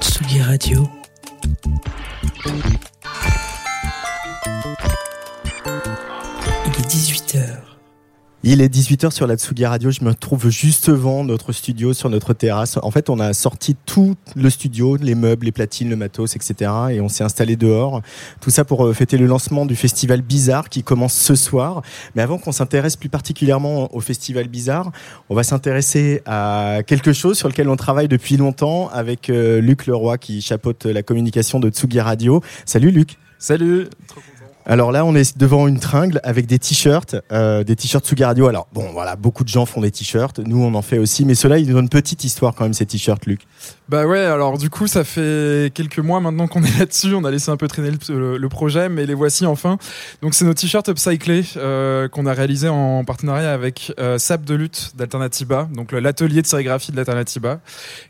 Tsugi Radio. Il est 18h. Il est 18h sur la Tsugi Radio. Je me trouve juste devant notre studio, sur notre terrasse. En fait, on a sorti tout le studio, les meubles, les platines, le matos, etc. Et on s'est installé dehors. Tout ça pour euh, fêter le lancement du festival Bizarre qui commence ce soir. Mais avant qu'on s'intéresse plus particulièrement au festival Bizarre, on va s'intéresser à quelque chose sur lequel on travaille depuis longtemps avec euh, Luc Leroy qui chapeaute la communication de Tsugi Radio. Salut Luc. Salut. Alors là, on est devant une tringle avec des t-shirts, euh, des t-shirts Tsugi Radio. Alors bon, voilà, beaucoup de gens font des t-shirts. Nous, on en fait aussi. Mais ceux-là, ils ont une petite histoire quand même, ces t-shirts, Luc. Bah ouais, alors du coup, ça fait quelques mois maintenant qu'on est là-dessus. On a laissé un peu traîner le, projet, mais les voici enfin. Donc c'est nos t-shirts upcyclés euh, qu'on a réalisés en partenariat avec euh, Sap de lutte d'Alternativa, donc l'atelier de sérigraphie de l'Alternativa.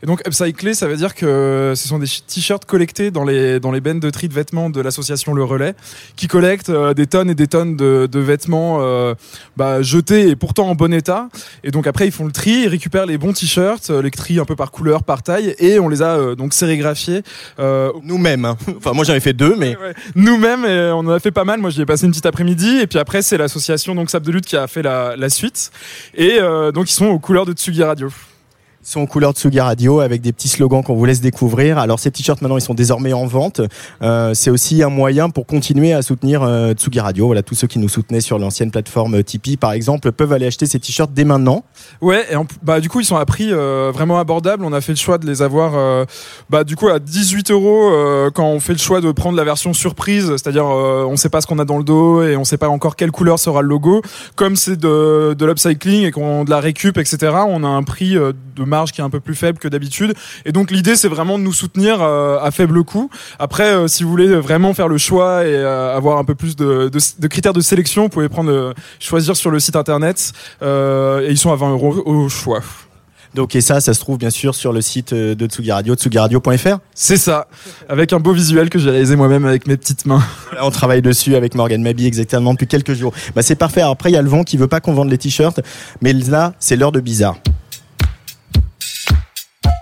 Et donc upcyclés, ça veut dire que ce sont des t-shirts collectés dans les dans les bennes de tri de vêtements de l'association Le Relais, qui collecte euh, des tonnes et des tonnes de, de vêtements euh, bah, jetés et pourtant en bon état. Et donc après, ils font le tri, ils récupèrent les bons t-shirts, euh, les tri un peu par couleur, par taille, et on les a euh, donc sérigraphiés euh, Nous-mêmes. Enfin, moi, j'en ai fait deux, mais Ouais, ouais. nous-mêmes. Et on en a fait pas mal. Moi, j'y ai passé une petite après-midi, et puis après, c'est l'association donc Sable de lutte qui a fait la, la suite. Et euh, donc, ils sont aux couleurs de Tsugi Radio. Sont en couleur de Radio avec des petits slogans qu'on vous laisse découvrir. Alors, ces t-shirts, maintenant, ils sont désormais en vente. Euh, c'est aussi un moyen pour continuer à soutenir euh, Tsugi Radio. Voilà, tous ceux qui nous soutenaient sur l'ancienne plateforme Tipeee, par exemple, peuvent aller acheter ces t-shirts dès maintenant. Ouais, et bah du coup ils sont à prix euh, vraiment abordable. On a fait le choix de les avoir euh, bah du coup à 18 euros euh, quand on fait le choix de prendre la version surprise, c'est-à-dire euh, on sait pas ce qu'on a dans le dos et on sait pas encore quelle couleur sera le logo. Comme c'est de, de l'upcycling et qu'on de la récup etc. On a un prix euh, de marge qui est un peu plus faible que d'habitude. Et donc l'idée c'est vraiment de nous soutenir euh, à faible coût. Après euh, si vous voulez vraiment faire le choix et euh, avoir un peu plus de, de, de critères de sélection, vous pouvez prendre choisir sur le site internet et ils sont à 20 euros au choix. Donc, et ça, ça se trouve bien sûr sur le site de Tsugi Radio, tsugiradio.fr. C'est ça, avec un beau visuel que j'ai réalisé moi-même avec mes petites mains. Là, on travaille dessus avec Morgan Mabi exactement depuis quelques jours. Bah, c'est parfait. Après, il y a le vent qui veut pas qu'on vende les t-shirts, mais là, c'est l'heure de bizarre.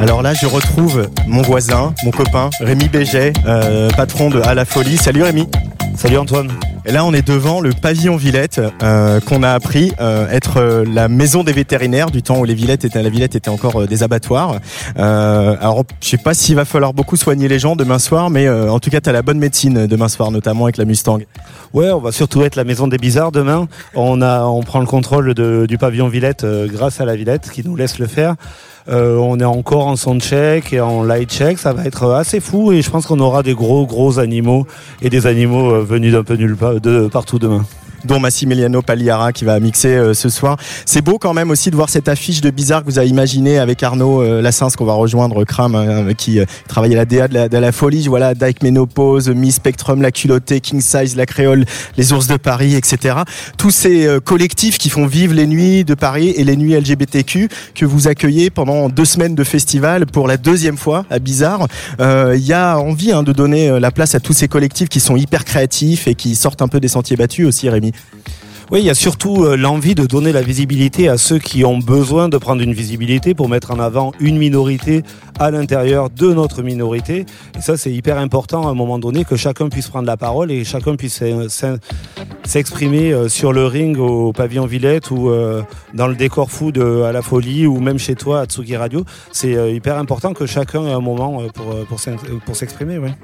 Alors là, je retrouve mon voisin, mon copain, Rémi Béget, euh, patron de À la Folie. Salut Rémi. Salut Antoine. Et là, on est devant le pavillon Villette, euh, qu'on a appris euh, être la maison des vétérinaires du temps où les Villettes étaient, la Villette était encore des abattoirs. Euh, alors, je sais pas s'il va falloir beaucoup soigner les gens demain soir, mais euh, en tout cas, tu as la bonne médecine demain soir, notamment avec la Mustang. Ouais, on va surtout être la maison des bizarres demain. On a, on prend le contrôle de- du pavillon Villette euh, grâce à la Villette qui nous laisse le faire. Euh, on est encore en soundcheck et en light check. Ça va être assez fou et je pense qu'on aura des gros gros animaux et des animaux euh, venus d'un peu nulle part, de partout demain. Dont Massimiliano Pagliara qui va mixer euh, ce soir. C'est beau quand même aussi de voir cette affiche de bizarre que vous avez imaginé avec Arnaud euh, Lassens qu'on va rejoindre Kram hein, qui euh, travaille à la DA de la, de la folie. Voilà, Dyke Ménopause, Mi Spectrum, La Culottée, King Size, La Créole, Les Ours de Paris, etc. Tous ces collectifs qui font vivre les nuits de Paris et les nuits LGBTQ que vous accueillez pendant deux semaines de festival pour la deuxième fois à Bizarre. Il y a envie hein, de donner la place à tous ces collectifs qui sont hyper créatifs et qui sortent un peu des sentiers battus aussi, Rémi. Oui, il y a surtout euh, l'envie de donner la visibilité à ceux qui ont besoin de prendre une visibilité pour mettre en avant une minorité à l'intérieur de notre minorité. Et ça, c'est hyper important à un moment donné que chacun puisse prendre la parole et chacun puisse s'exprimer euh, sur le ring au pavillon Villette ou euh, dans le décor fou de à la folie ou même chez toi à Tsugi Radio. C'est hyper important que chacun ait un moment pour, pour s'exprimer. Ouais.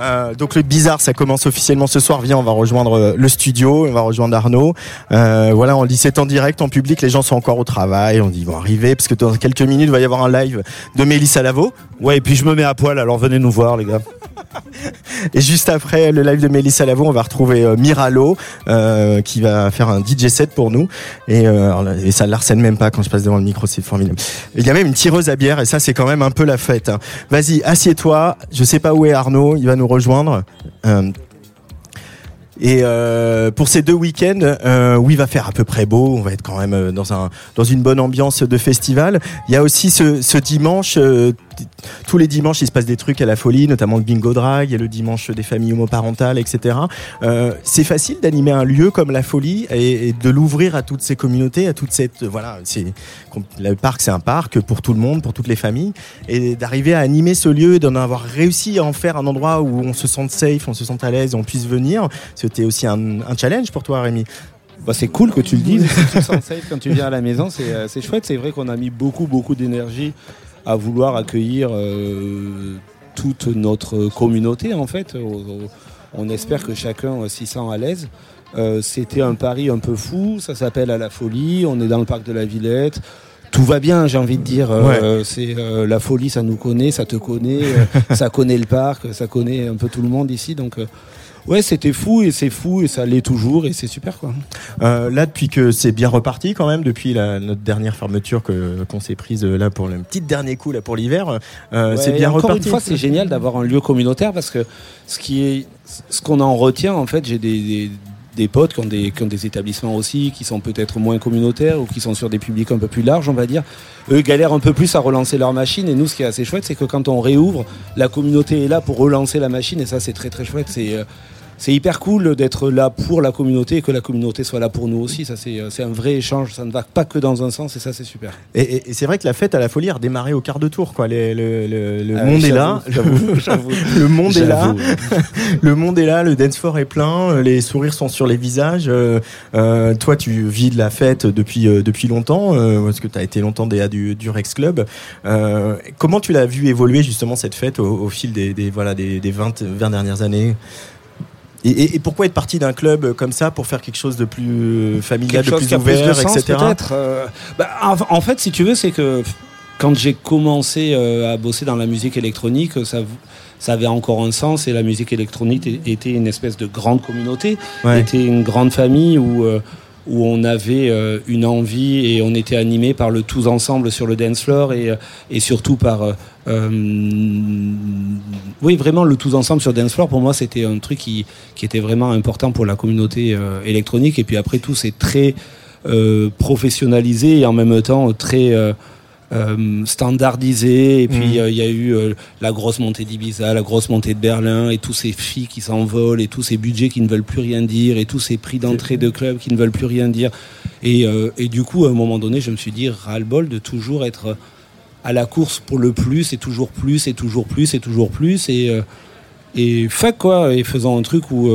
Euh, donc le bizarre, ça commence officiellement ce soir. Viens, on va rejoindre euh, le studio, on va rejoindre Arnaud. Euh, voilà, on dit c'est en direct, en public, les gens sont encore au travail. On dit ils vont arriver parce que dans quelques minutes, il va y avoir un live de Mélissa Lavo. Ouais, et puis je me mets à poil, alors venez nous voir, les gars. et juste après le live de Mélissa Lavo, on va retrouver euh, Miralo qui va faire un DJ set pour nous. Et, et ça l'arsène même pas quand je passe devant le micro, c'est formidable. Il y a même une tireuse à bière et ça, c'est quand même un peu la fête. Hein. Vas-y, assieds-toi. Je sais pas où est Arnaud. Nous rejoindre. Euh, et euh, pour ces deux week-ends, euh, où il va faire à peu près beau, on va être quand même dans un dans une bonne ambiance de festival. Il y a aussi ce, dimanche tous les dimanches, il se passe des trucs à la folie, notamment le bingo drag, il y a le dimanche des familles homoparentales, etc. Euh, c'est facile d'animer un lieu comme la folie et, de l'ouvrir à toutes ces communautés, à toute cette voilà. Le parc, c'est un parc pour tout le monde, pour toutes les familles, et d'arriver à animer ce lieu, d'en avoir réussi à en faire un endroit où on se sente safe, on se sente à l'aise, on puisse venir. C'était aussi un, un challenge pour toi, Rémi. Bah, c'est cool que tu le dises. quand tu viens à la maison, c'est euh, chouette. C'est vrai qu'on a mis beaucoup, beaucoup d'énergie à vouloir accueillir euh, toute notre communauté en fait. On espère que chacun s'y sent à l'aise. Euh, c'était un pari un peu fou, ça s'appelle à la folie, on est dans le parc de la Villette. Tout va bien, j'ai envie de dire. Euh, c'est la folie, ça nous connaît, ça te connaît, ça connaît le parc, ça connaît un peu tout le monde ici. Donc Ouais, c'était fou et c'est fou et ça l'est toujours et c'est super quoi. Euh, là, depuis que c'est bien reparti quand même, depuis la, notre dernière fermeture que qu'on s'est prise euh, là pour le petit dernier coup là pour l'hiver, euh, c'est bien encore reparti. Une fois, c'est génial d'avoir un lieu communautaire parce que ce qui est, ce qu'on en retient en fait, j'ai des, des potes qui ont, des, des établissements aussi, qui sont peut-être moins communautaires ou qui sont sur des publics un peu plus larges, on va dire. Eux galèrent un peu plus à relancer leur machine. Et nous, ce qui est assez chouette, c'est que quand on réouvre, la communauté est là pour relancer la machine. Et ça, c'est très très chouette. C'est c'est hyper cool d'être là pour la communauté et que la communauté soit là pour nous aussi. Ça, c'est, c'est un vrai échange. Ça ne va pas que dans un sens et ça, c'est super. Et, c'est vrai que la fête à la folie a redémarré au quart de tour. Quoi. le, le, ah monde est là. le monde est là. le monde est là. Le dance floor est plein. Les sourires sont sur les visages. Euh, euh, toi, tu vis de la fête depuis, euh, depuis longtemps parce que tu as été longtemps DA du, du Rex Club. comment tu l'as vu évoluer justement cette fête au, fil des, des voilà, des, des 20, 20 dernières années? Et, pourquoi être parti d'un club comme ça pour faire quelque chose de plus familial, de plus ouvert, etc. Euh, bah, en, fait, si tu veux, c'est que quand j'ai commencé euh, à bosser dans la musique électronique, ça, ça avait encore un sens et la musique électronique était une espèce de grande communauté, était une grande famille où euh, où on avait euh, une envie et on était animé par le tous ensemble sur le dance floor et, et surtout par euh, oui vraiment le tous ensemble sur dance floor pour moi c'était un truc qui, qui était vraiment important pour la communauté électronique et puis après tout c'est très professionnalisé et en même temps très euh, standardisé. Et puis, mm. il y a eu euh, la grosse montée d'Ibiza, la grosse montée de Berlin, et tous ces filles qui s'envolent, et tous ces budgets qui ne veulent plus rien dire, et tous ces prix d'entrée de club qui ne veulent plus rien dire. Et, euh, et, du coup, à un moment donné, je me suis dit, ras-le-bol de toujours être à la course pour le plus, et toujours plus, et toujours plus, et toujours plus. Et, et fuck quoi, et faisant un truc où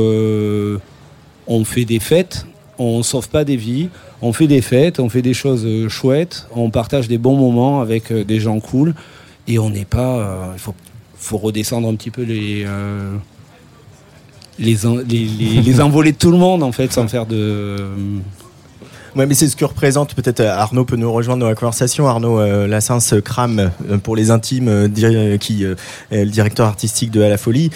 on fait des fêtes, on sauve pas des vies, on fait des fêtes, on fait des choses euh, chouettes, on partage des bons moments avec euh, des gens cool, et on n'est pas. Euh, il faut, faut, redescendre un petit peu les. les, les, les, de tout le monde, en fait, sans faire de. Ouais, mais c'est ce que représente peut-être Arnaud peut nous rejoindre dans la conversation. Arnaud euh, Lassens Cram pour les intimes, qui est le directeur artistique de À la Folie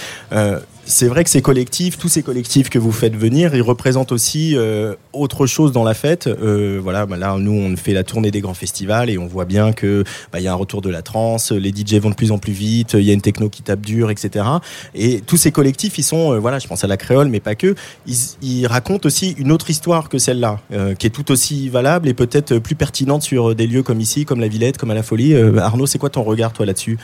c'est vrai que ces collectifs, tous ces collectifs que vous faites venir, ils représentent aussi euh, autre chose dans la fête. Euh, voilà, bah là, nous, on fait la tournée des grands festivals et on voit bien que bah, il y a un retour de la trance, les DJ vont de plus en plus vite, il y a une techno qui tape dur, etc. Et tous ces collectifs, ils sont, euh, voilà, je pense à la créole, mais pas que. Ils, ils racontent aussi une autre histoire que celle-là, qui est tout aussi valable et peut-être plus pertinente sur des lieux comme ici, comme la Villette, comme à la Folie. Arnaud, c'est quoi ton regard toi là-dessus?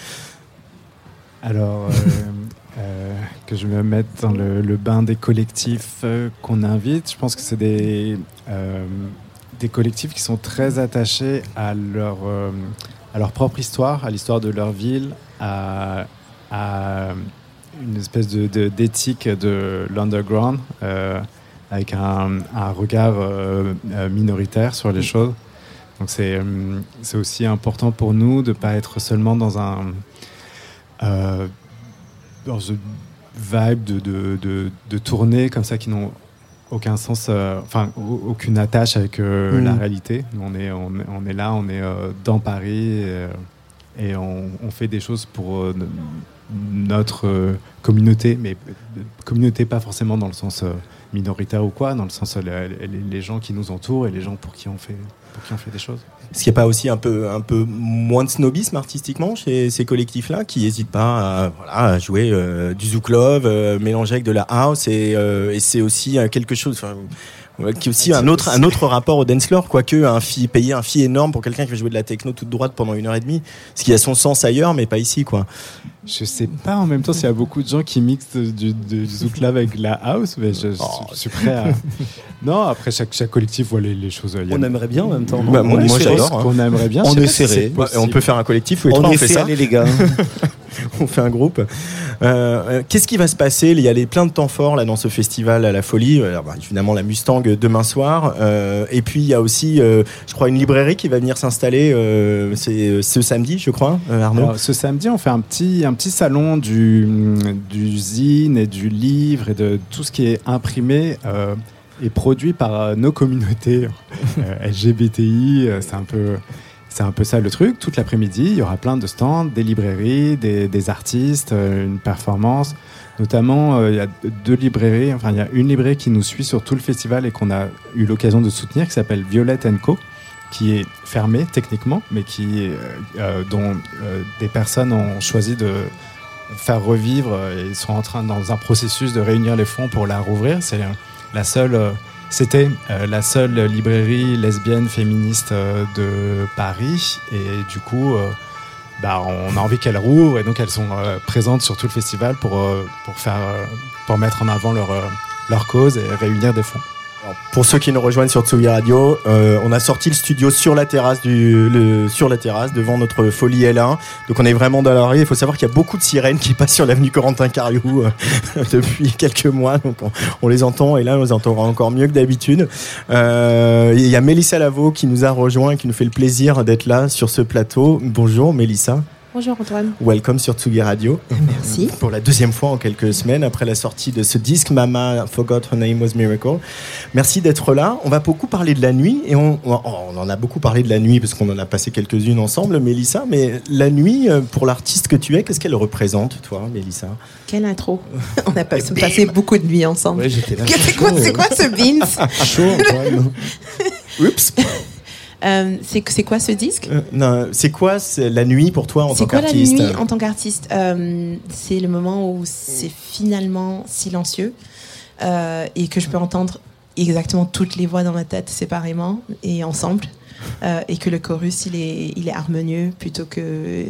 Alors que je me mette dans le, le bain des collectifs euh, qu'on invite. Je pense que c'est des, euh, des collectifs qui sont très attachés à leur, euh, à leur propre histoire, à l'histoire de leur ville, à, à une espèce de- d'éthique de, l'underground, avec un, un regard minoritaire sur les choses. Donc c'est c'est aussi important pour nous de ne pas être seulement dans un dans une vibe de, de, de, de tournée comme ça qui n'ont aucun sens, euh, enfin au- aucune attache avec euh, Mm. la réalité. Nous, on est, on, est- on est là, on est euh, dans Paris et, et on, on fait des choses pour notre communauté, mais communauté pas forcément dans le sens minoritaire ou quoi, dans le sens les- les gens qui nous entourent et les gens pour qui on fait, pour qui on fait des choses. Est-ce qu'il n'y a pas aussi un peu, un peu moins de snobisme artistiquement chez ces collectifs-là qui n'hésitent pas à, voilà, à jouer euh, du zouk love, euh, mélanger avec de la house et, euh, et c'est aussi euh, quelque chose. Qui est aussi un autre, un autre rapport au dance floor, quoique un fee, payer un fee énorme pour quelqu'un qui veut jouer de la techno toute droite pendant une heure et demie, ce qui a son sens ailleurs, mais pas ici, quoi. Je sais pas en même temps s'il y a beaucoup de gens qui mixent du, du zouk love avec la house, mais je, je- Oh. je suis prêt à. non, après chaque, chaque collectif voit les, les choses. a- On aimerait bien en même temps. Bah, moi, moi, je j'adore, pense hein. qu'on aimerait bien. On est si serré. Ouais, on peut faire un collectif, les On trois, on est fait fait ça. les gars. on fait un groupe. Euh, euh, Qu'est-ce qui va se passer? Il y a les, plein de temps forts là dans ce festival à la folie. Alors, bah, évidemment la Mustang euh, demain soir. Euh, et puis il y a aussi, euh, je crois, une librairie qui va venir s'installer. euh, euh, ce samedi, je crois, euh, Arnaud. Ce samedi, on fait un petit, un petit salon du, du zine et du livre et de tout ce qui est imprimé euh, et produit par euh, nos communautés euh, LGBTI. euh, c'est un peu. C'est un peu ça le truc. Toute l'après-midi, il y aura plein de stands, des librairies, des, artistes, euh, une performance. Notamment, euh, il y a deux librairies. Enfin, il y a une librairie qui nous suit sur tout le festival et qu'on a eu l'occasion de soutenir, qui s'appelle Violette Co qui est fermée techniquement, mais qui, euh, dont des personnes ont choisi de faire revivre et sont en train dans un processus de réunir les fonds pour la rouvrir. C'est la seule, c'était euh, la seule librairie lesbienne féministe euh, de Paris et du coup. euh, bah, on a envie qu'elles rouvent et donc elles sont présentes sur tout le festival pour, faire, pour mettre en avant leur, leur cause et réunir des fonds. Pour ceux qui nous rejoignent sur Tsugi Radio, euh, on a sorti le studio sur la terrasse du, le, sur la terrasse devant notre folie L1. Donc on est vraiment dans la rue. Il faut savoir qu'il y a beaucoup de sirènes qui passent sur l'avenue Corentin Cariou euh, depuis quelques mois. Donc on, on les entend et là on les entendra encore mieux que d'habitude. Euh, Il y a Mélissa Lavo qui nous a rejoint et qui nous fait le plaisir d'être là sur ce plateau. Bonjour Mélissa. Bonjour Antoine. Welcome sur Tsugi Radio. Merci. Pour la deuxième fois en quelques semaines après la sortie de ce disque Mama Forgot Her Name Was Miracle. Merci d'être là. On va beaucoup parler de la nuit et on, on- on en a beaucoup parlé de la nuit parce qu'on en a passé quelques-unes ensemble, Mélissa. Mais la nuit, euh, pour l'artiste que tu es, qu'est-ce qu'elle représente, toi, Mélissa? Quelle intro. On a pas- passé beaucoup de nuits ensemble. Ouais, j'étais là. C'est quoi, c'est quoi ce Beans Chaud, Antoine. Oups. Euh, C'est c'est quoi ce disque? Euh, non, c'est quoi c'est la nuit pour toi en C'est tant quoi la qu'artiste nuit en tant qu'artiste? Euh, C'est le moment où c'est finalement silencieux et que je peux entendre exactement toutes les voix dans ma tête séparément et ensemble et que le chorus il est, il est harmonieux plutôt que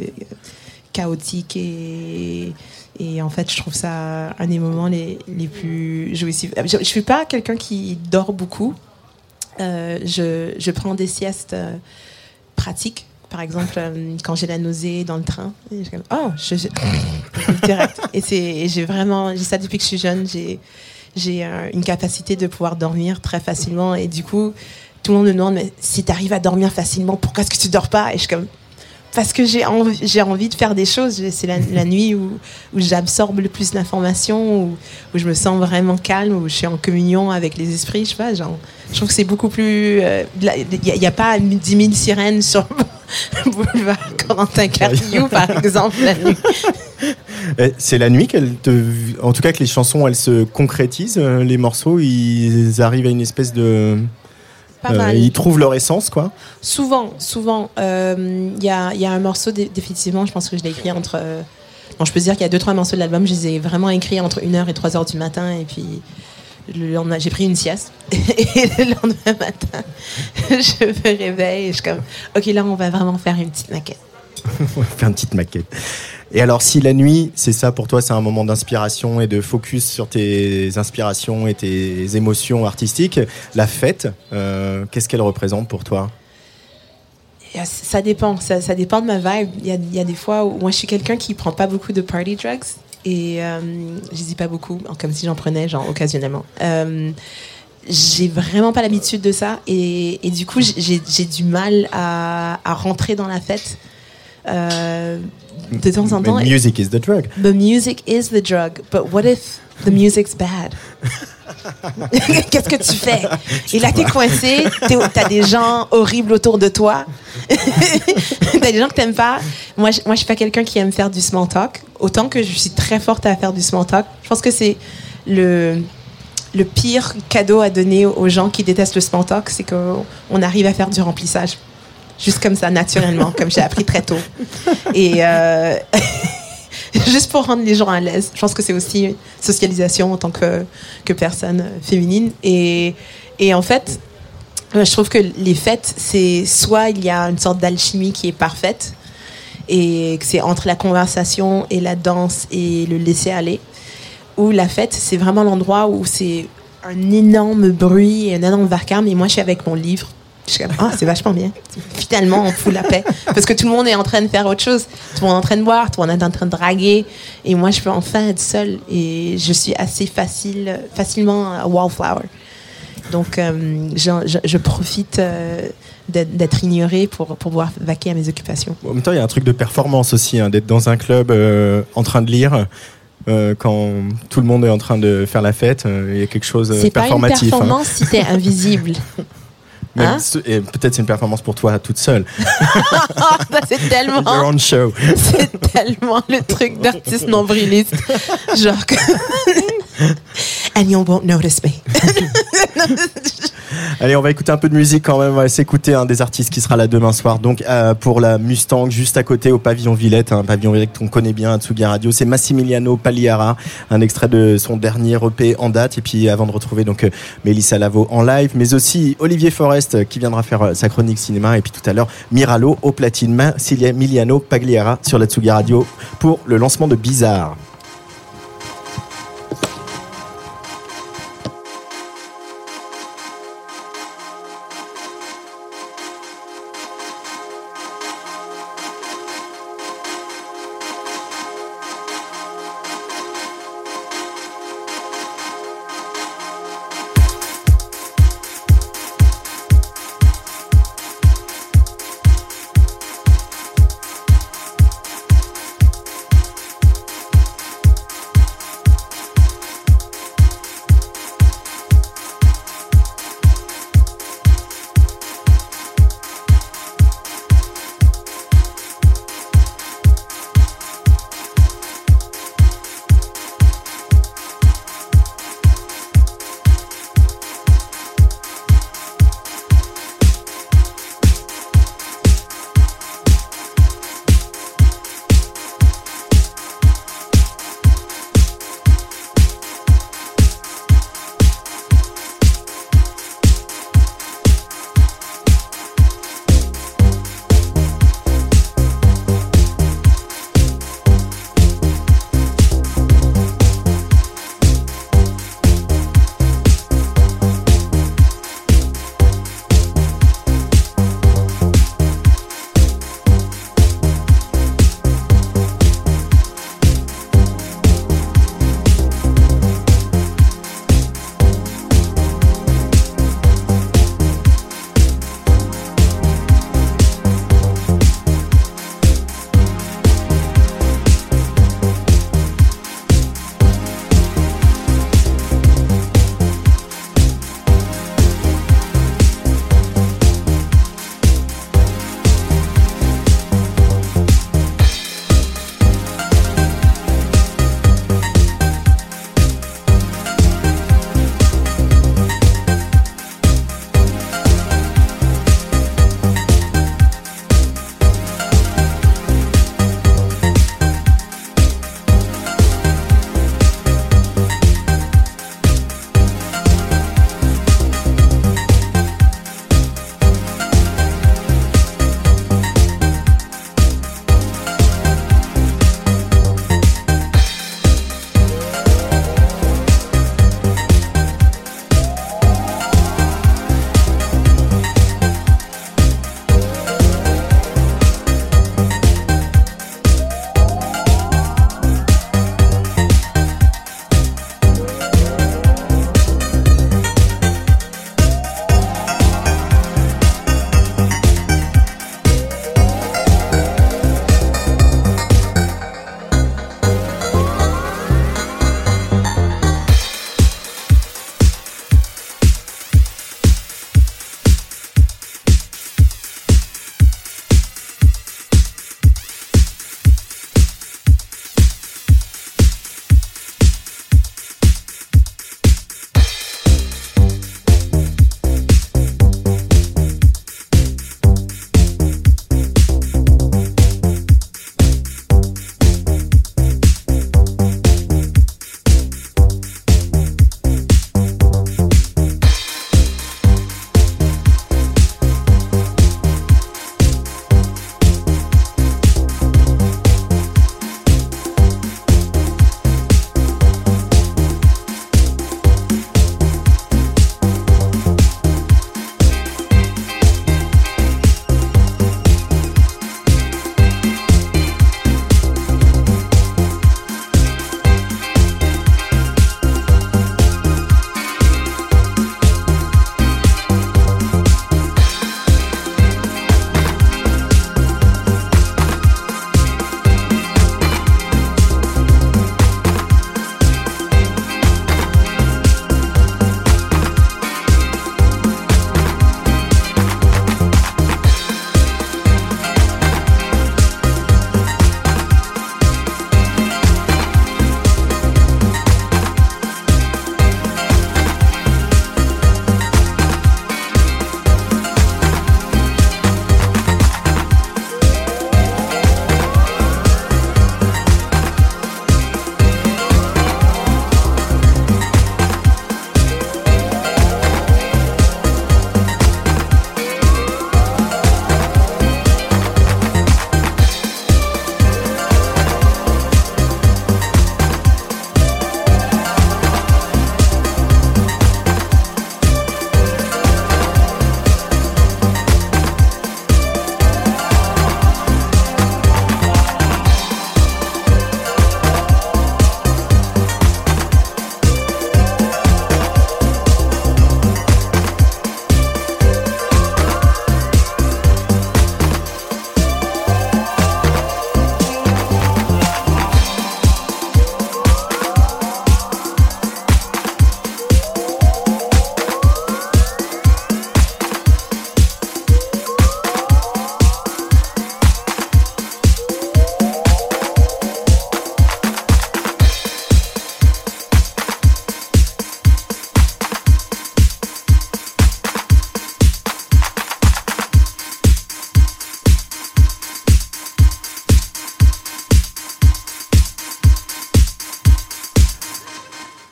chaotique et, et en fait je trouve ça un des moments les, les plus jouissifs. Je ne suis pas quelqu'un qui dort beaucoup. Euh, je, prends des siestes euh, pratiques. Par exemple, euh, quand j'ai la nausée dans le train, et je oh, je, je- direct. Et et j'ai vraiment, j'ai ça depuis que je suis jeune. J'ai, j'ai une capacité de pouvoir dormir très facilement. Et du coup, tout le monde me demande, mais si tu arrives à dormir facilement, pourquoi est-ce que tu dors pas? Et je suis comme, parce que j'ai envie, j'ai envie de faire des choses. C'est la, nuit où, où j'absorbe le plus d'informations, où, où je me sens vraiment calme, où je suis en communion avec les esprits. Je sais pas, genre, je trouve que c'est beaucoup plus. euh, Il n'y a, pas 10 000 sirènes sur le boulevard Corentin Carriou, par exemple, la nuit. Eh, C'est la nuit qu'elle te, en tout cas que les chansons elles se concrétisent, euh, les morceaux ils arrivent à une espèce de, euh, ils trouvent leur essence quoi. Souvent, souvent. euh, Il y, a, y a un morceau, dé- définitivement, je pense que je l'ai écrit entre. euh, bon, je peux dire qu'il y a deux, trois morceaux de l'album, je les ai vraiment écrits entre 1h et 3h du matin, et puis le lendemain, j'ai pris une sieste. Et le lendemain matin, je me réveille et je suis comme, OK, là, on va vraiment faire une petite maquette. On va faire une petite maquette. Et alors, si la nuit, c'est ça pour toi, c'est un moment d'inspiration et de focus sur tes inspirations et tes émotions artistiques, la fête, euh, qu'est-ce qu'elle représente pour toi? Euh, Ça dépend, ça, ça dépend de ma vibe. Il y a, il y a des fois où moi je suis quelqu'un qui prend pas beaucoup de party drugs et euh, je dis pas beaucoup, comme si j'en prenais genre occasionnellement. Euh, j'ai vraiment pas l'habitude de ça et, et du coup j'ai du mal à, à rentrer dans la fête. Euh, de temps en temps. Mais Music is the drug. The music is the drug, but what if the music's bad? Qu'est-ce que tu fais? Et là, t'es coincé, t'as des gens horribles autour de toi, t'as des gens que t'aimes pas. Moi, je, moi, je suis pas quelqu'un qui aime faire du small talk. Autant que je suis très forte à faire du small talk. Je pense que c'est le, le pire cadeau à donner aux gens qui détestent le small talk, c'est qu'on on arrive à faire du remplissage. Juste comme ça, naturellement, comme j'ai appris très tôt. Et euh, juste pour rendre les gens à l'aise. Je pense que c'est aussi une socialisation en tant que, que personne féminine. Et, et en fait, euh, je trouve que les fêtes, c'est soit il y a une sorte d'alchimie qui est parfaite, et que c'est entre la conversation et la danse et le laisser aller, ou la fête, c'est vraiment l'endroit où c'est un énorme bruit et un énorme vacarme, et moi je suis avec mon livre. Je suis comme, ah, c'est vachement bien. Finalement, on fout la paix. Parce que tout le monde est en train de faire autre chose. Tout le monde est en train de boire, tout le monde est en train de draguer. Et moi, je peux enfin être seule. Et je suis assez facile, facilement wallflower. Donc, euh, je, je- je profite euh, d'être ignorée pour, pour pouvoir vaquer à mes occupations. En même temps, il y a un truc de performance aussi, hein, d'être dans un club euh, en train de lire. euh, quand tout le monde est en train de faire la fête, euh, il y a quelque chose de C'est pas une performatif. hein. performance si t'es invisible. Hein? et peut-être c'est une performance pour toi toute seule. Ça, c'est tellement. Your own show. C'est tellement le truc d'artiste nombriliste. Genre que. And you won't notice me. Allez, on va écouter un peu de musique quand même. On va s'écouter un des artistes qui sera là demain soir. Donc euh, pour la Mustang, juste à côté au pavillon Villette, un pavillon Villette qu'on connaît bien à Tsugi Radio, c'est Massimiliano Pagliara, un extrait de son dernier EP en date. Et puis avant de retrouver donc euh, Mélissa Lavo en live, mais aussi Olivier Forest euh, qui viendra faire sa chronique cinéma. Et puis tout à l'heure Miralo au platine, Massimiliano Pagliara sur la Tsugi Radio pour le lancement de. Bizarre,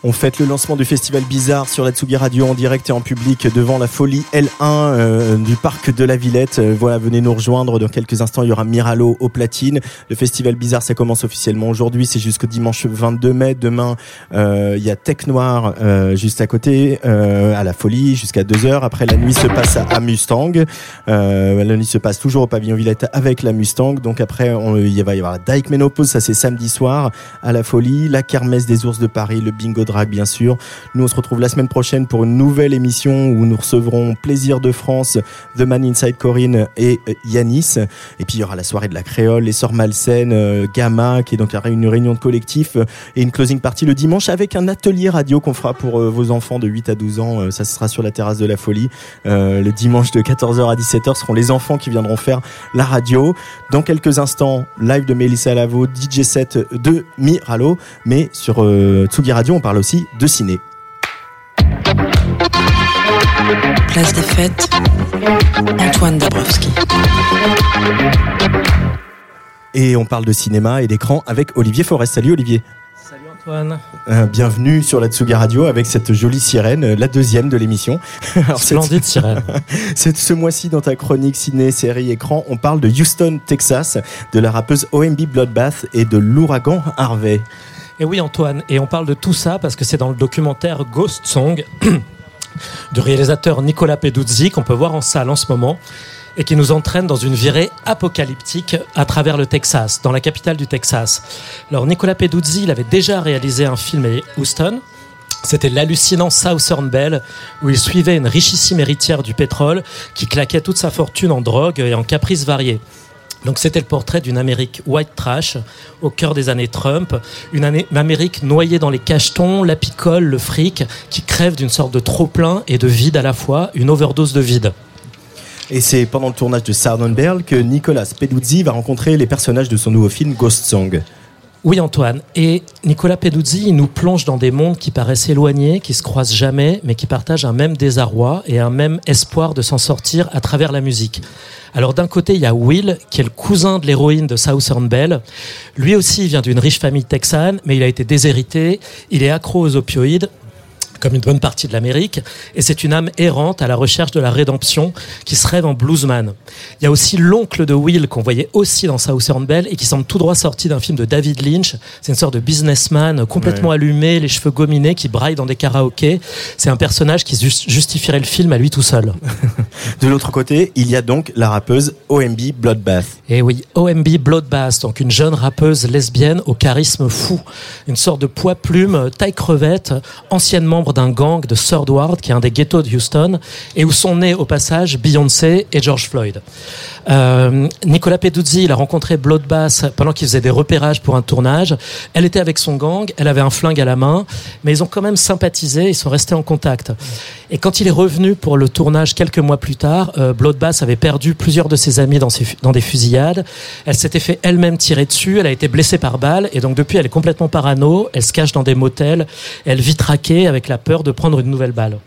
On fête le lancement du festival Bizarre sur la Tsugi Radio en direct et en public devant la folie L1 euh, du parc de la Villette. Euh, voilà, venez nous rejoindre. Dans quelques instants, il y aura Miralo au platine. Le festival Bizarre, ça commence officiellement aujourd'hui. C'est jusqu'au dimanche 22 mai. Demain, euh, il y a Tech Noir juste à côté, à la folie, jusqu'à 2h. Après, la nuit se passe à, Mustang. la nuit se passe toujours au pavillon Villette avec la Mustang. Donc après, il va y avoir Dyke Menopause, ça c'est samedi soir à la folie. La kermesse des ours de Paris, le bingo bien sûr. Nous, on se retrouve la semaine prochaine pour une nouvelle émission où nous recevrons Plaisir de France, The Man Inside Corinne et euh, Yanis. Et puis il y aura la soirée de la créole, les Sœurs Malsaines, euh, Gamma, qui est donc une réunion de collectif et une closing party le dimanche avec un atelier radio qu'on fera pour euh, vos enfants de 8 à 12 ans. Ça sera sur la terrasse de la folie. Le dimanche de 14h à 17h seront les enfants qui viendront faire la radio. Dans quelques instants, live de Mélissa Lavo, DJ set de Miralo. Mais sur Tsugi Radio, on parle aussi de ciné. Place des fêtes, Antoine Dabrowski. Et on parle de cinéma et d'écran avec Olivier Forest. Salut Olivier. Salut Antoine. Euh, bienvenue sur la Tsuga Radio avec cette jolie sirène, euh, la deuxième de l'émission. Splendide sirène. C'est ce mois-ci dans ta chronique ciné, série, écran, on parle de Houston, Texas, de la rappeuse OMB Bloodbath et de l'ouragan Harvey. Et oui Antoine, et on parle de tout ça parce que c'est dans le documentaire Ghost Song du réalisateur Nicolas Peduzzi qu'on peut voir en salle en ce moment et qui nous entraîne dans une virée apocalyptique à travers le Texas, dans la capitale du Texas. Alors Nicolas Peduzzi, il avait déjà réalisé un film à Houston, c'était l'hallucinant Southern Bell, où il suivait une richissime héritière du pétrole qui claquait toute sa fortune en drogue et en caprices variés. Donc c'était le portrait d'une Amérique white trash au cœur des années Trump, une, Amérique noyée dans les cachetons, la picole, le fric, qui crève d'une sorte de trop-plein et de vide à la fois, une overdose de vide. Et c'est pendant le tournage de Bell que Nicolas Peduzzi va rencontrer les personnages de son nouveau film Ghost Song. Oui, Antoine. Et Nicolas Peduzzi nous plonge dans des mondes qui paraissent éloignés, qui se croisent jamais, mais qui partagent un même désarroi et un même espoir de s'en sortir à travers la musique. Alors d'un côté, il y a Will, qui est le cousin de l'héroïne de Southern Belle. Lui aussi il vient d'une riche famille texane, mais il a été déshérité. Il est accro aux opioïdes comme une bonne partie de l'Amérique, et c'est une âme errante à la recherche de la rédemption qui se rêve en bluesman. Il y a aussi l'oncle de Will qu'on voyait aussi dans Southern Belle et qui semble tout droit sorti d'un film de David Lynch. C'est une sorte de businessman complètement allumé, les cheveux gominés, qui braille dans des karaokés. C'est un personnage qui justifierait le film à lui tout seul. de l'autre côté, il y a donc la rappeuse OMB Bloodbath. Et eh oui, OMB Bloodbath, donc une jeune rappeuse lesbienne au charisme fou, une sorte de poids plume, taille crevette, ancienne d'un gang de Third Ward, qui est un des ghettos de Houston, et où sont nés au passage Beyoncé et George Floyd. Euh, Nicolas Peduzzi, il a rencontré Bloodbath pendant qu'il faisait des repérages pour un tournage. Elle était avec son gang, elle avait un flingue à la main, mais ils ont quand même sympathisé, ils sont restés en contact. Et quand il est revenu pour le tournage quelques mois plus tard, euh, Bloodbath avait perdu plusieurs de ses amis dans, dans des fusillades. Elle s'était fait elle-même tirer dessus, elle a été blessée par balle, et donc depuis elle est complètement parano, elle se cache dans des motels, elle vit traquée avec la peur de prendre une nouvelle balle.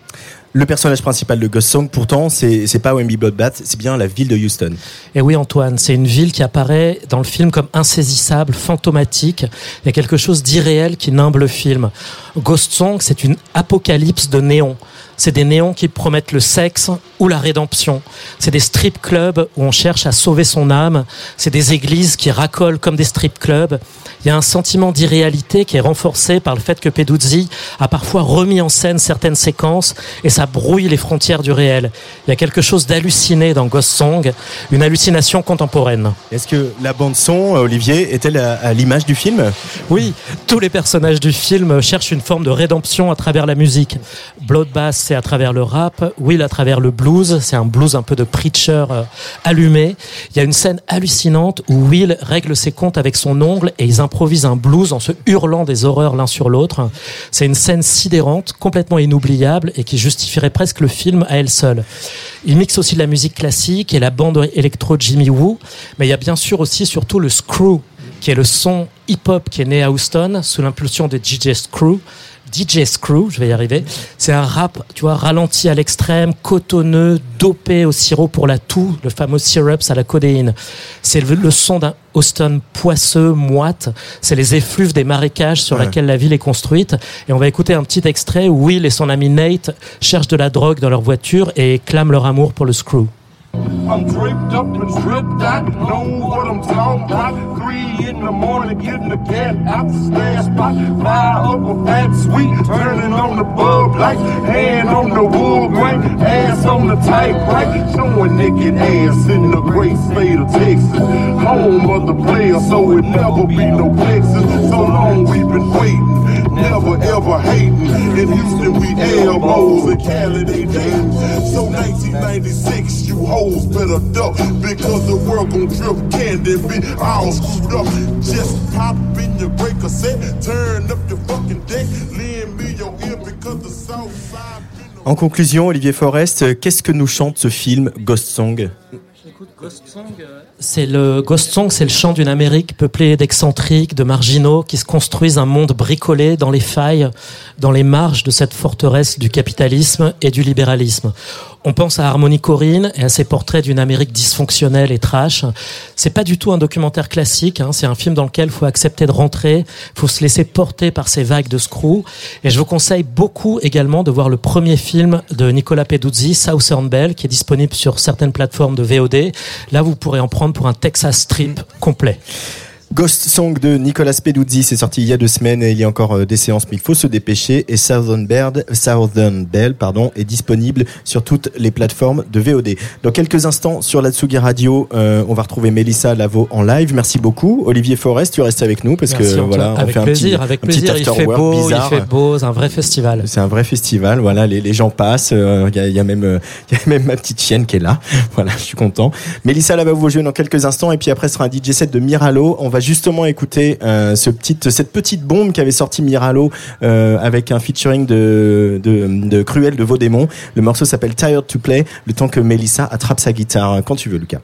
Le personnage principal de Ghost Song, pourtant, c'est, c'est pas Wemby Bloodbath, c'est bien la ville de Houston. Et oui, Antoine, c'est une ville qui apparaît dans le film comme insaisissable, fantomatique. Il y a quelque chose d'irréel qui nimbe le film. Ghost Song, c'est une apocalypse de néon. C'est des néons qui promettent le sexe ou la rédemption. C'est des strip clubs où on cherche à sauver son âme. C'est des églises qui racolent comme des strip clubs. Il y a un sentiment d'irréalité qui est renforcé par le fait que Peduzzi a parfois remis en scène certaines séquences et ça brouille les frontières du réel. Il y a quelque chose d'halluciné dans Ghost Song, une hallucination contemporaine. Est-ce que la bande son, Olivier, est-elle à l'image du film? Oui, tous les personnages du film cherchent une forme de rédemption à travers la musique. Bloodbath c'est à travers le rap, Will à travers le blues, c'est un blues un peu de preacher euh, allumé. Il y a une scène hallucinante où Will règle ses comptes avec son ongle et ils improvisent un blues en se hurlant des horreurs l'un sur l'autre. C'est une scène sidérante, complètement inoubliable et qui justifierait presque le film à elle seule. Il mixe aussi de la musique classique et la bande électro Jimmy Woo, mais il y a bien sûr aussi surtout le screw qui est le son hip-hop qui est né à Houston sous l'impulsion de DJ Screw DJ Screw, je vais y arriver. C'est un rap, tu vois, ralenti à l'extrême, cotonneux, dopé au sirop pour la toux, le fameux syrups à la codéine. C'est le, le son d'un Austin poisseux, moite. C'est les effluves des marécages sur Ouais. lesquels la ville est construite. Et on va écouter un petit extrait où Will et son ami Nate cherchent de la drogue dans leur voiture et clament leur amour pour le Screw. I'm draped up and stripped out, know what I'm talking about. Three in the morning, getting the cat out the stash spot. Fire up a fat sweet, turning on the bulb light. Hand on the wood grain, ass on the tight right. Showing naked ass in the great state of Texas. Home of the players, so it never be no plexus. So long we've been waiting, never ever hating. In Houston, we elbows, in Cali, they dating. So 1996, you hoes better duck because the world gon' drip candy and be all screwed up. Just pop in your breaker set, turn up your fucking deck, lend me your ear because the south side. En conclusion, Olivier Forest, euh, qu'est-ce que nous chante ce film Ghost Song? C'est le Ghost Song, c'est le chant d'une Amérique peuplée d'excentriques, de marginaux, qui se construisent un monde bricolé dans les failles, dans les marges de cette forteresse du capitalisme et du libéralisme. On pense à Harmony Corinne et à ses portraits d'une Amérique dysfonctionnelle et trash. C'est pas du tout un documentaire classique, hein, c'est un film dans lequel faut accepter de rentrer, faut se laisser porter par ces vagues de screw. Et je vous conseille beaucoup également de voir le premier film de Nicolas Peduzzi, Southern Bell, qui est disponible sur certaines plateformes de VOD. Là, vous pourrez en prendre pour un Texas Strip complet. Ghost Song de Nicolas Peduzzi, c'est sorti il y a deux semaines et il y a encore euh, des séances, mais il faut se dépêcher. Et Southern Bird, Southern Bell, pardon, est disponible sur toutes les plateformes de VOD. Dans quelques instants, sur la Tsugi Radio, euh, on va retrouver Mélissa Lavo en live. Merci beaucoup. Olivier Forest, tu restes avec nous parce Merci, que voilà, on avec fait un plaisir, petit, avec un petit plaisir. Il after fait beau, bizarre. il fait beau, c'est un vrai festival. C'est un vrai festival, voilà, les, les gens passent, euh, il y, a, il y a même euh, y a même ma petite chienne qui est là. Voilà, je suis content. Mélissa là va vous jouer dans quelques instants et puis après ce sera un DJ set de Miralo. On va justement écouter euh, petite cette petite bombe qu'avait sorti Miralo euh, avec un featuring de, de de Cruel de Vaudémon. Le morceau s'appelle Tired to Play. Le temps que Mélissa attrape sa guitare quand tu veux Lucas.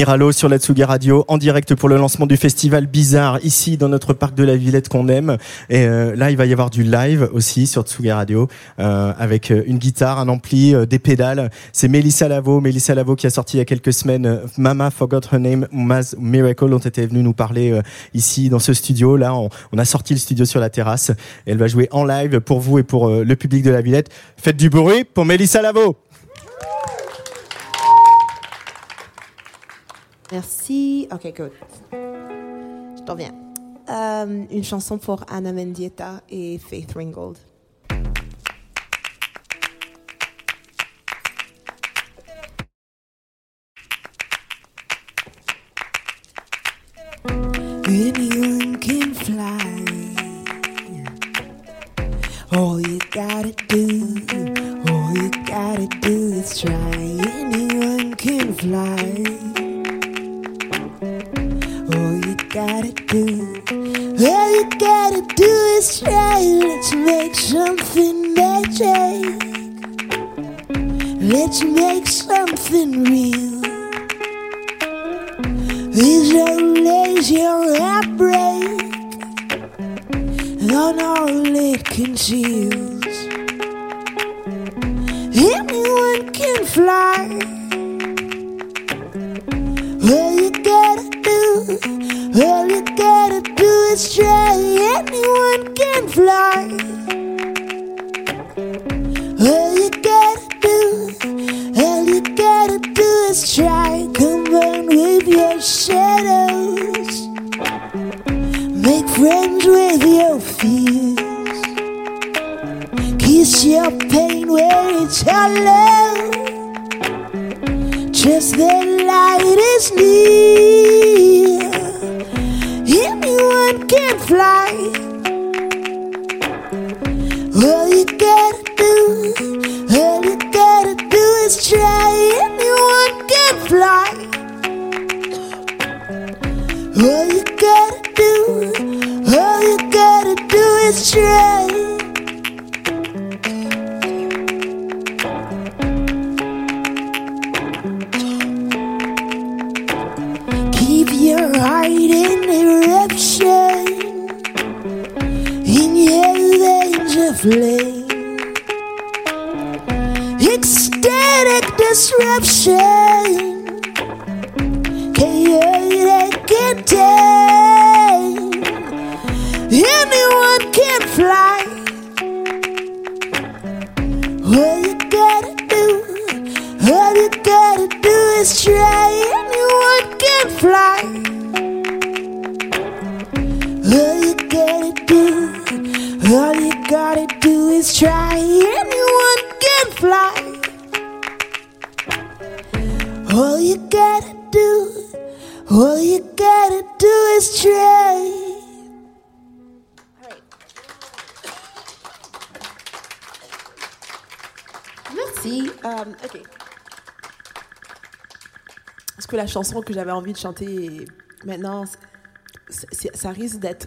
Miralo sur la Tsugi Radio en direct pour le lancement du festival Bizarre ici dans notre parc de la Villette qu'on aime. Et euh, là, il va y avoir du live aussi sur Tsugi Radio euh, avec euh, une guitare, un ampli, euh, des pédales. C'est Mélissa Lavo, Mélissa Lavo qui a sorti il y a quelques semaines euh, Mama Forgot Her Name, Maz Miracle dont était venue nous parler euh, ici dans ce studio. Là, on, on a sorti le studio sur la terrasse. Et elle va jouer en live pour vous et pour le public de la Villette. Faites du bruit pour Mélissa Lavo. Merci. Ok, good. Je t'en viens. Euh, une chanson pour Anna Mendieta et Faith Ringgold. Anyone can fly. All you gotta do, all you gotta do is try. Anyone can fly. Gotta do, all you gotta do is try. Let's make something magic. Let's make something real. These old days your heartbreak on all it conceals. Anyone can fly. All you gotta do is try. Anyone can fly. All you gotta do, all you gotta do is try. Come on with your shadows. Make friends with your fears. Kiss your pain where it's hollow. Just the light is near. Aflame. Ecstatic disruption. Anyone can fly. All you gotta do, all you gotta do is try. Anyone can fly. All you gotta do, all you is try. Anyone can fly. All you gotta do, all you gotta do is try. Merci. Euh, ok. Que la chanson que j'avais envie de chanter maintenant, ça risque d'être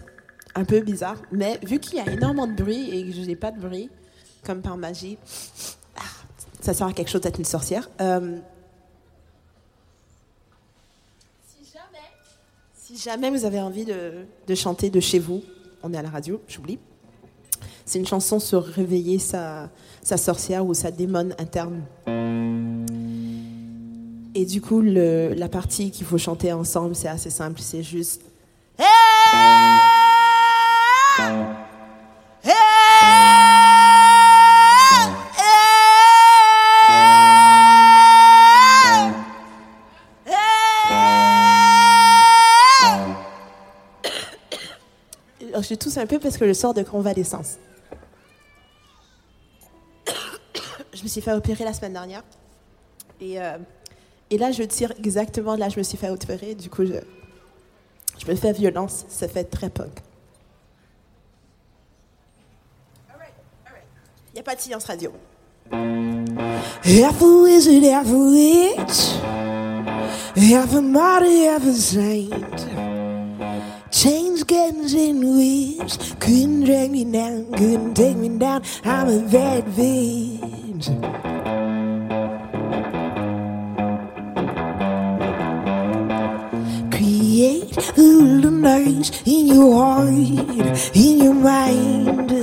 un peu bizarre. Mais vu qu'il y a énormément de bruit et que je n'ai pas de bruit, comme par magie, ah, ça sert à quelque chose d'être une sorcière. Euh, si jamais vous avez envie de, de chanter de chez vous, on est à la radio, j'oublie. C'est une chanson sur réveiller sa, sa sorcière ou sa démone interne. Et du coup, le- la partie qu'il faut chanter ensemble, c'est assez simple, c'est juste. Je tousse un peu parce que je sors de convalescence. Je me suis fait opérer la semaine dernière. Et, euh, et là, je tire exactement là, je me suis fait opérer. Du coup, je, je me fais violence. Ça fait très punk. Il n'y a pas de silence radio. Half a wizard, half a witch, half a martyr, a saint. Chains, guns, and whips couldn't drag me down, couldn't take me down. I'm a bad bitch. nights in your heart, in your mind.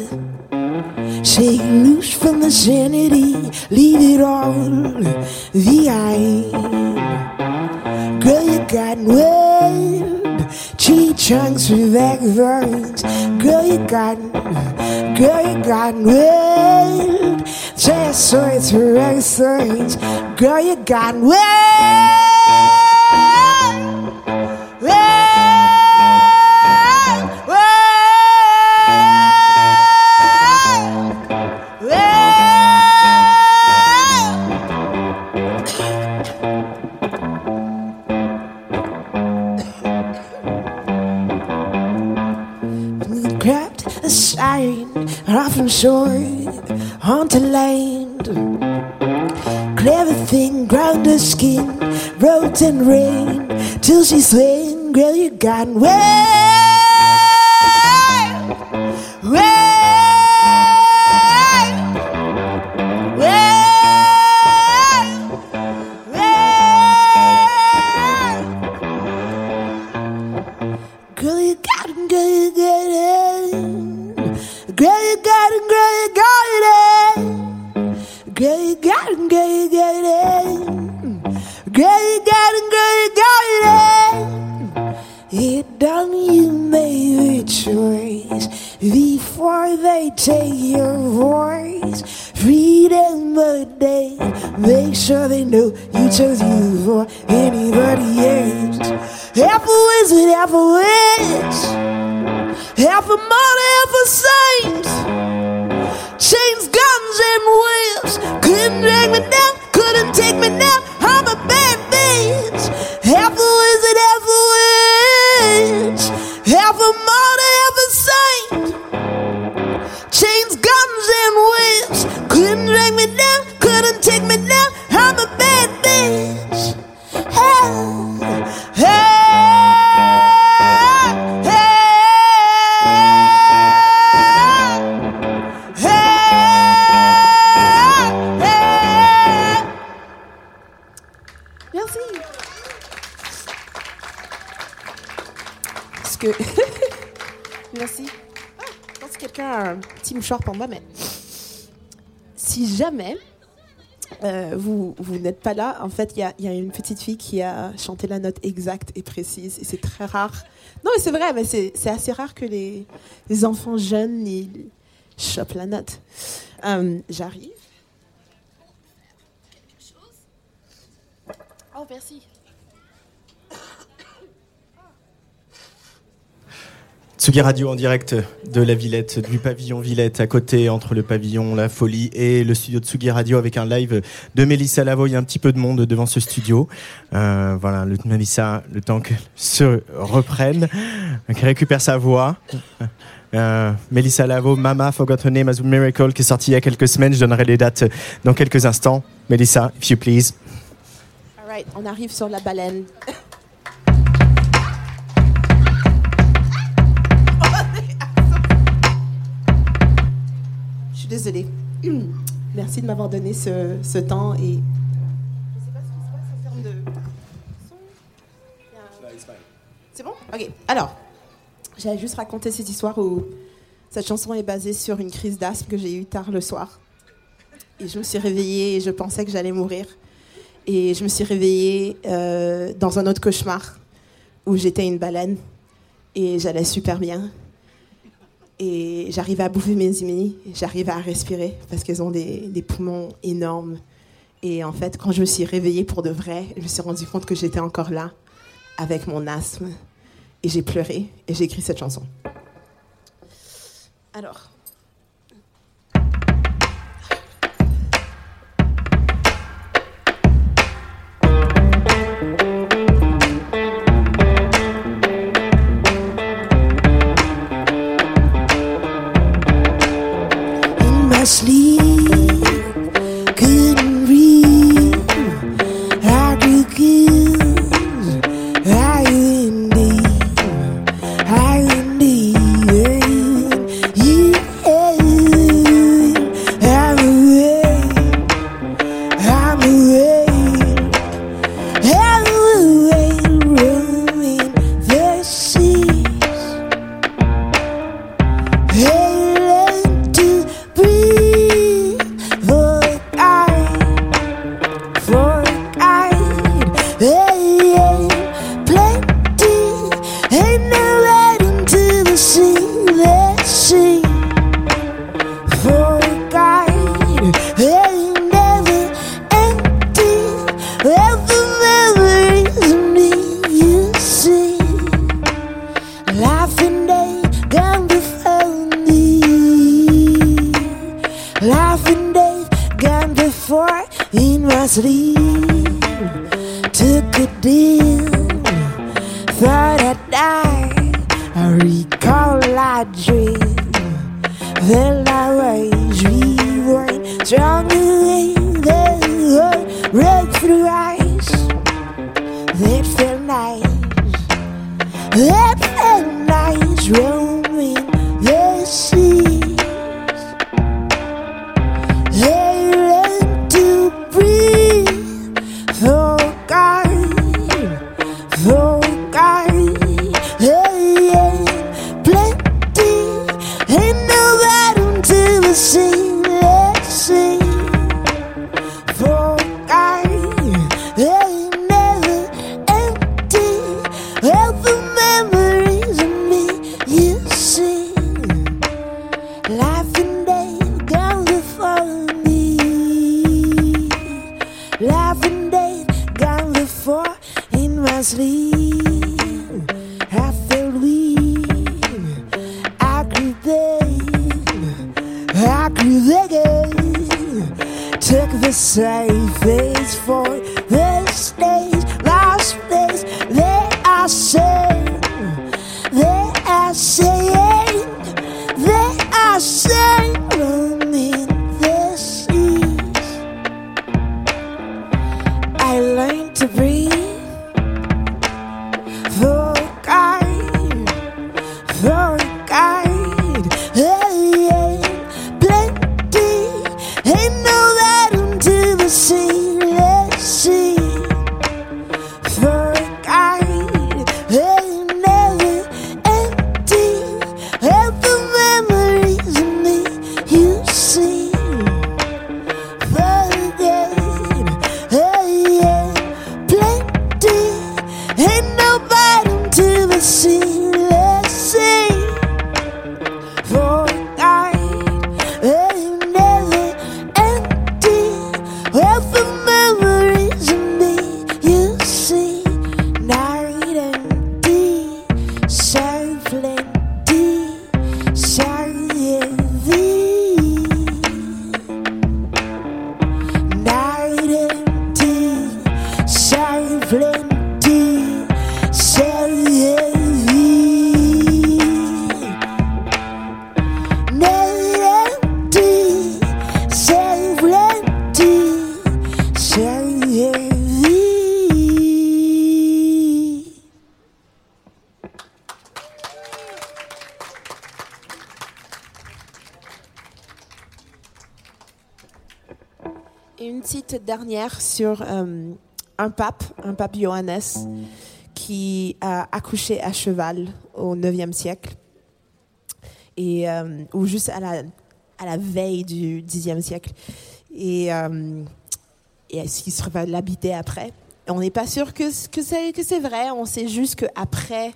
Shake loose from the sanity, leave it all behind. Girl, you got wind, tree trunks with backbones. Girl, you got, girl, you got wind, chest swords for excellence. Girl, you got. Wind, often shore onto land. Clever thing, ground her skin, wrote and rain till she swing. Girl, you got way, sure they know you chose you for anybody else. Half a wizard, half a witch, half a martyr, half a saint. Euh, vous, vous n'êtes pas là, en fait, il y a, une petite fille qui a chanté la note exacte et précise, et c'est très rare. Non, mais c'est vrai, mais c'est assez rare que les, les enfants jeunes ils chopent la note. Euh, J'arrive. Oh, merci. Tsugi Radio en direct de la Villette, du pavillon Villette, à côté entre le pavillon La Folie et le studio de Tsugi Radio avec un live de Mélissa Lavo. Il y a un petit peu de monde devant ce studio. Euh, voilà, le, Mélissa, le temps qu'elle se reprenne, qu'elle récupère sa voix. Euh, Mélissa Lavo, Mama Forgot Her Name as a Miracle, qui est sorti il y a quelques semaines. Je donnerai les dates dans quelques instants. Mélissa, if you please. All right, on arrive sur la baleine. désolée. Merci de m'avoir donné ce, ce temps et. Je sais pas ce qui se passe en termes de son. Il y a un- C'est bon? Ok. Alors, j'allais juste raconter cette histoire où cette chanson est basée sur une crise d'asthme que j'ai eue tard le soir. Et je me suis réveillée et je pensais que j'allais mourir. Et je me suis réveillée euh, dans un autre cauchemar où j'étais une baleine et j'allais super bien. Et j'arrivais à bouffer mes amis, j'arrivais à respirer parce qu'elles ont des, des poumons énormes. Et en fait, quand je me suis réveillée pour de vrai, je me suis rendu compte que j'étais encore là avec mon asthme. Et j'ai pleuré et j'ai écrit cette chanson. Alors. In life is for sur euh, un pape, un pape Johannes, qui a accouché à cheval au 9e siècle, euh, ou juste à la, veille du 10e siècle. Et, euh, est-ce qu'il serait pas l'habiter après? On n'est pas sûr que, c'est vrai, on sait juste qu'après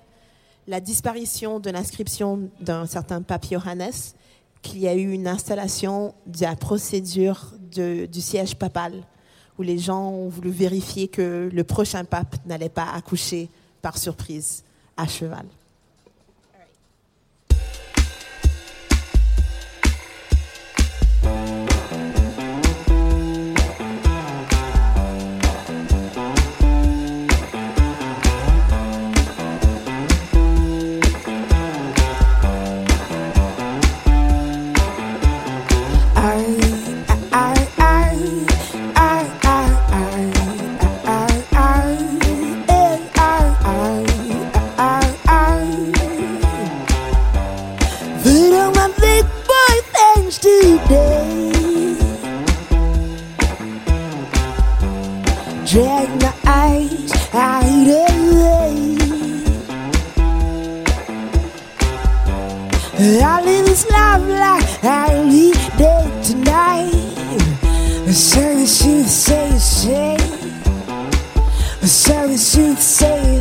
la disparition de l'inscription d'un certain pape Johannes, qu'il y a eu une installation de la procédure du siège papal où les gens ont voulu vérifier que le prochain pape n'allait pas accoucher par surprise à cheval. tooth say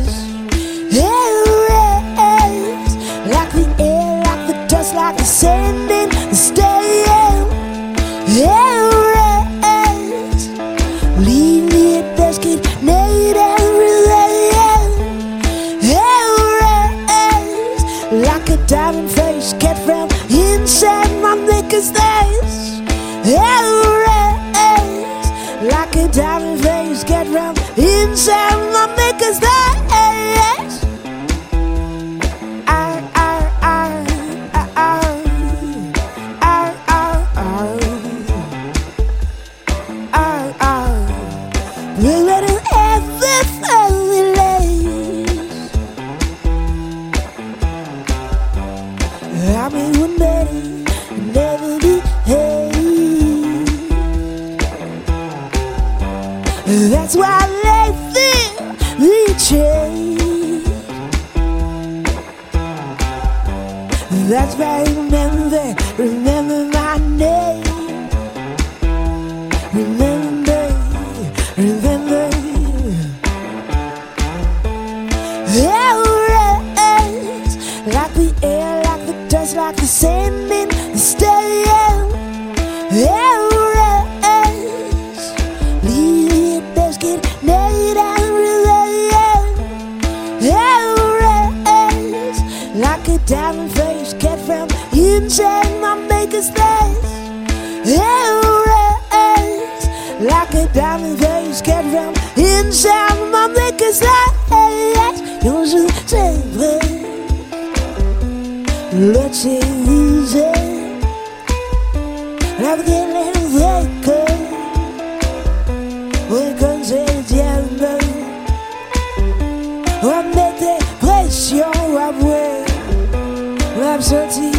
gentil,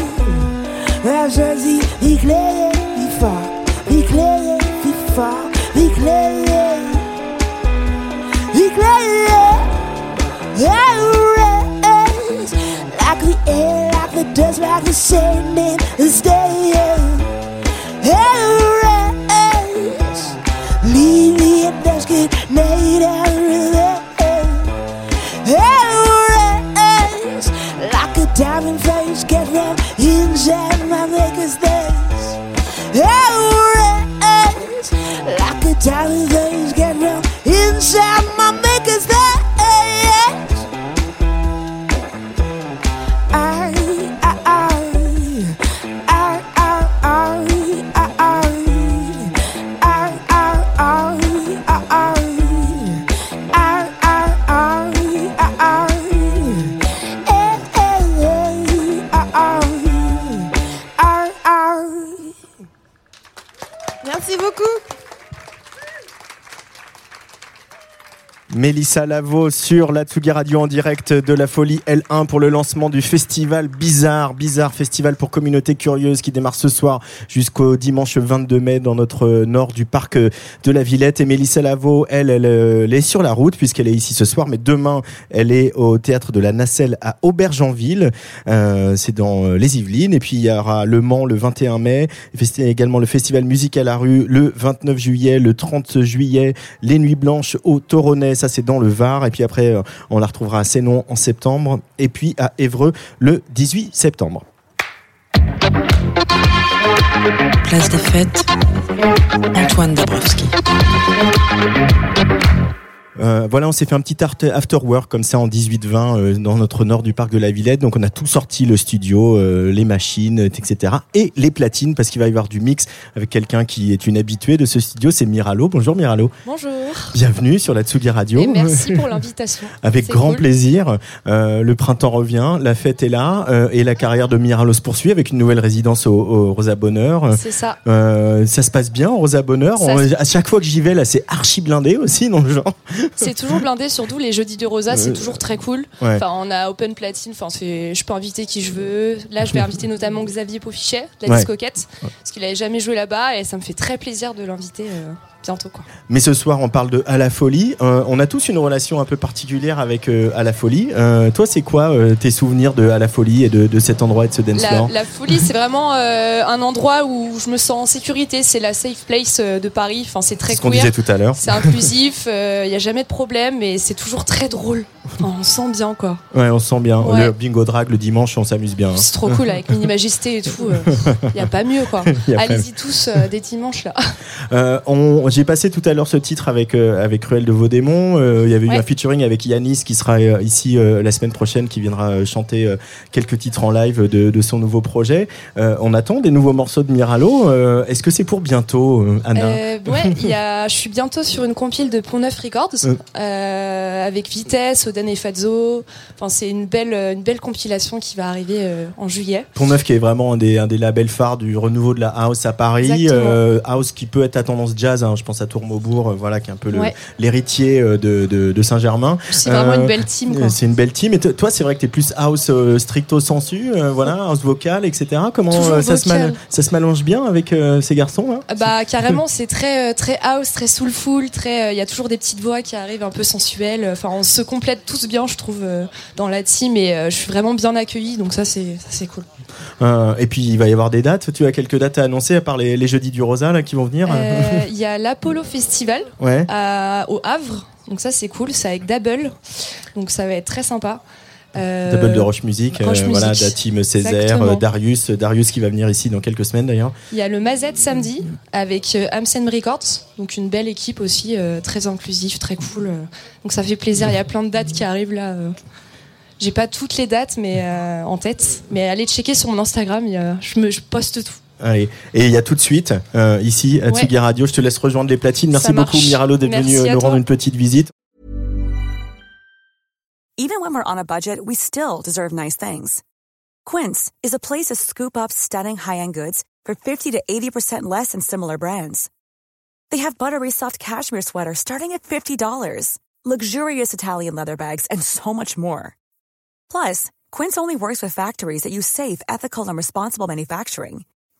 la gentil, vi cléé, vi fort, vi cléé, vi fort, vi cléé, vi cléé, always, like we ain't, like we does, like we saying, and stay. Mélissa Lavo sur la Tsugi Radio en direct de la Folie L1 pour le lancement du festival Bizarre. Bizarre Festival pour communauté curieuse qui démarre ce soir jusqu'au dimanche 22 mai dans notre nord du parc de la Villette. Et Mélissa Lavo, elle, elle, elle est sur la route puisqu'elle est ici ce soir, mais demain, elle est au théâtre de la Nacelle à Aubergenville. Euh, c'est dans les Yvelines. Et puis il y aura Le Mans le 21 mai, également le festival Musique à la rue le 29 juillet, le 30 juillet, les Nuits Blanches au Toronnet, ça c'est dans le Var. Et puis après, euh, on la retrouvera à Sénon en septembre. Et puis à Évreux le 18 septembre. Place des fêtes, Antoine Dabrowski. Euh, voilà, on s'est fait un petit after work comme ça en 18-20 euh, dans notre nord du parc de la Villette. Donc on a tout sorti, le studio, euh, les machines, etc. Et les platines parce qu'il va y avoir du mix avec quelqu'un qui est une habituée de ce studio, c'est Miralo. Bonjour Miralo. Bonjour. Bienvenue sur la Tsugi Radio. Et merci pour l'invitation. Avec grand cool. plaisir. Euh, le printemps revient, la fête est là euh, et la carrière de Miralo se poursuit avec une nouvelle résidence au, au Rosa Bonheur. C'est ça. Euh, ça se passe bien au Rosa Bonheur. On- à chaque fois que j'y vais, là, c'est archi blindé aussi dans le genre. C'est toujours blindé, surtout les jeudis de Rosa, c'est toujours très cool. ouais. Enfin, on a open platine, enfin, je peux inviter qui je veux. Là, je vais inviter notamment Xavier Paufichet, de la Ouais. discoquette, parce qu'il avait jamais joué là-bas et ça me fait très plaisir de l'inviter euh, bientôt. Quoi. Mais ce soir, on parle de À la folie. Euh, on a tous une relation un peu particulière avec euh, À la folie. Euh, toi, c'est quoi euh, tes souvenirs de À la folie et de, de cet endroit et de ce dance La, floor la folie, c'est vraiment un endroit où je me sens en sécurité. C'est la safe place de Paris. Enfin, c'est très ce qu'on disait tout à l'heure. C'est inclusif, il n'y a jamais de problème et c'est toujours très drôle. Enfin, on sent bien quoi. Ouais, on se sent bien. Ouais. Le bingo drag le dimanche, on s'amuse bien. hein. C'est trop cool avec Mini Majesté et tout. Il n'y a pas mieux quoi. Allez-y tous des dimanches là. On- J'ai passé tout à l'heure ce titre avec euh, avec Cruel de Vaudémont. Euh, Il y avait eu un featuring avec Yanis qui sera euh, ici euh, la semaine prochaine, qui viendra chanter quelques titres en live de, de son nouveau projet. On attend des nouveaux morceaux de Miralo. Est-ce que c'est pour bientôt, Anna ouais, il y a, je suis bientôt sur une compile de Pont Neuf Records avec Vitesse, Oden et Fazzo. Enfin, c'est une belle, une belle compilation qui va arriver en juillet. Pont Neuf qui est vraiment un des, un des labels phares du renouveau de la house à Paris. House qui peut être à tendance jazz. hein. je pense à Tourmaubourg, euh, voilà, qui est un peu Ouais. l'héritier euh, de, de, de Saint-Germain. C'est vraiment une belle team. C'est une belle team. Et toi, c'est vrai que tu es plus house euh, stricto sensu, voilà, house vocal, etc. Comment ça, se vocal. mal- ça se mélange bien avec ces garçons là? Bah carrément, c'est très très house, très soulful, très. Il y a toujours des petites voix qui arrivent un peu sensuelles. Enfin, on se complète tous bien, je trouve, dans la team et je suis vraiment bien accueillie. Donc ça, c'est cool. Euh, Et puis il va y avoir des dates. Tu as quelques dates à annoncer à part les, les jeudis du Rosa là qui vont venir? Euh, Il y a l'Apollo Festival Ouais. à- au Havre. Donc ça, c'est cool. C'est avec Double. Donc ça va être très sympa. Euh, Double de Roche Music, Roche euh, voilà, la team Césaire, euh, Darius, Darius qui va venir ici dans quelques semaines d'ailleurs. Il y a le Mazette samedi avec euh, Amsen Records, donc une belle équipe aussi, euh, très inclusif, très cool. euh. donc ça fait plaisir. Il y a plein de dates qui arrivent là. euh. J'ai pas toutes les dates mais euh, en tête, mais allez checker sur mon Instagram. il y a- je, me, je poste tout. Allez. Et il y a tout de suite, euh, ici, à Ouais. Tsugi Radio, je te laisse rejoindre les platines. Merci Ça beaucoup, marche. Miralo, d'être Merci venu à nous toi. rendre une petite visite. Even when we're on a budget, we still deserve nice things. Quince is a place to scoop up stunning high-end goods for 50 to 80% less than similar brands. They have buttery soft cashmere sweaters starting at $50, luxurious Italian leather bags, and so much more. Plus, Quince only works with factories that use safe, ethical, and responsible manufacturing.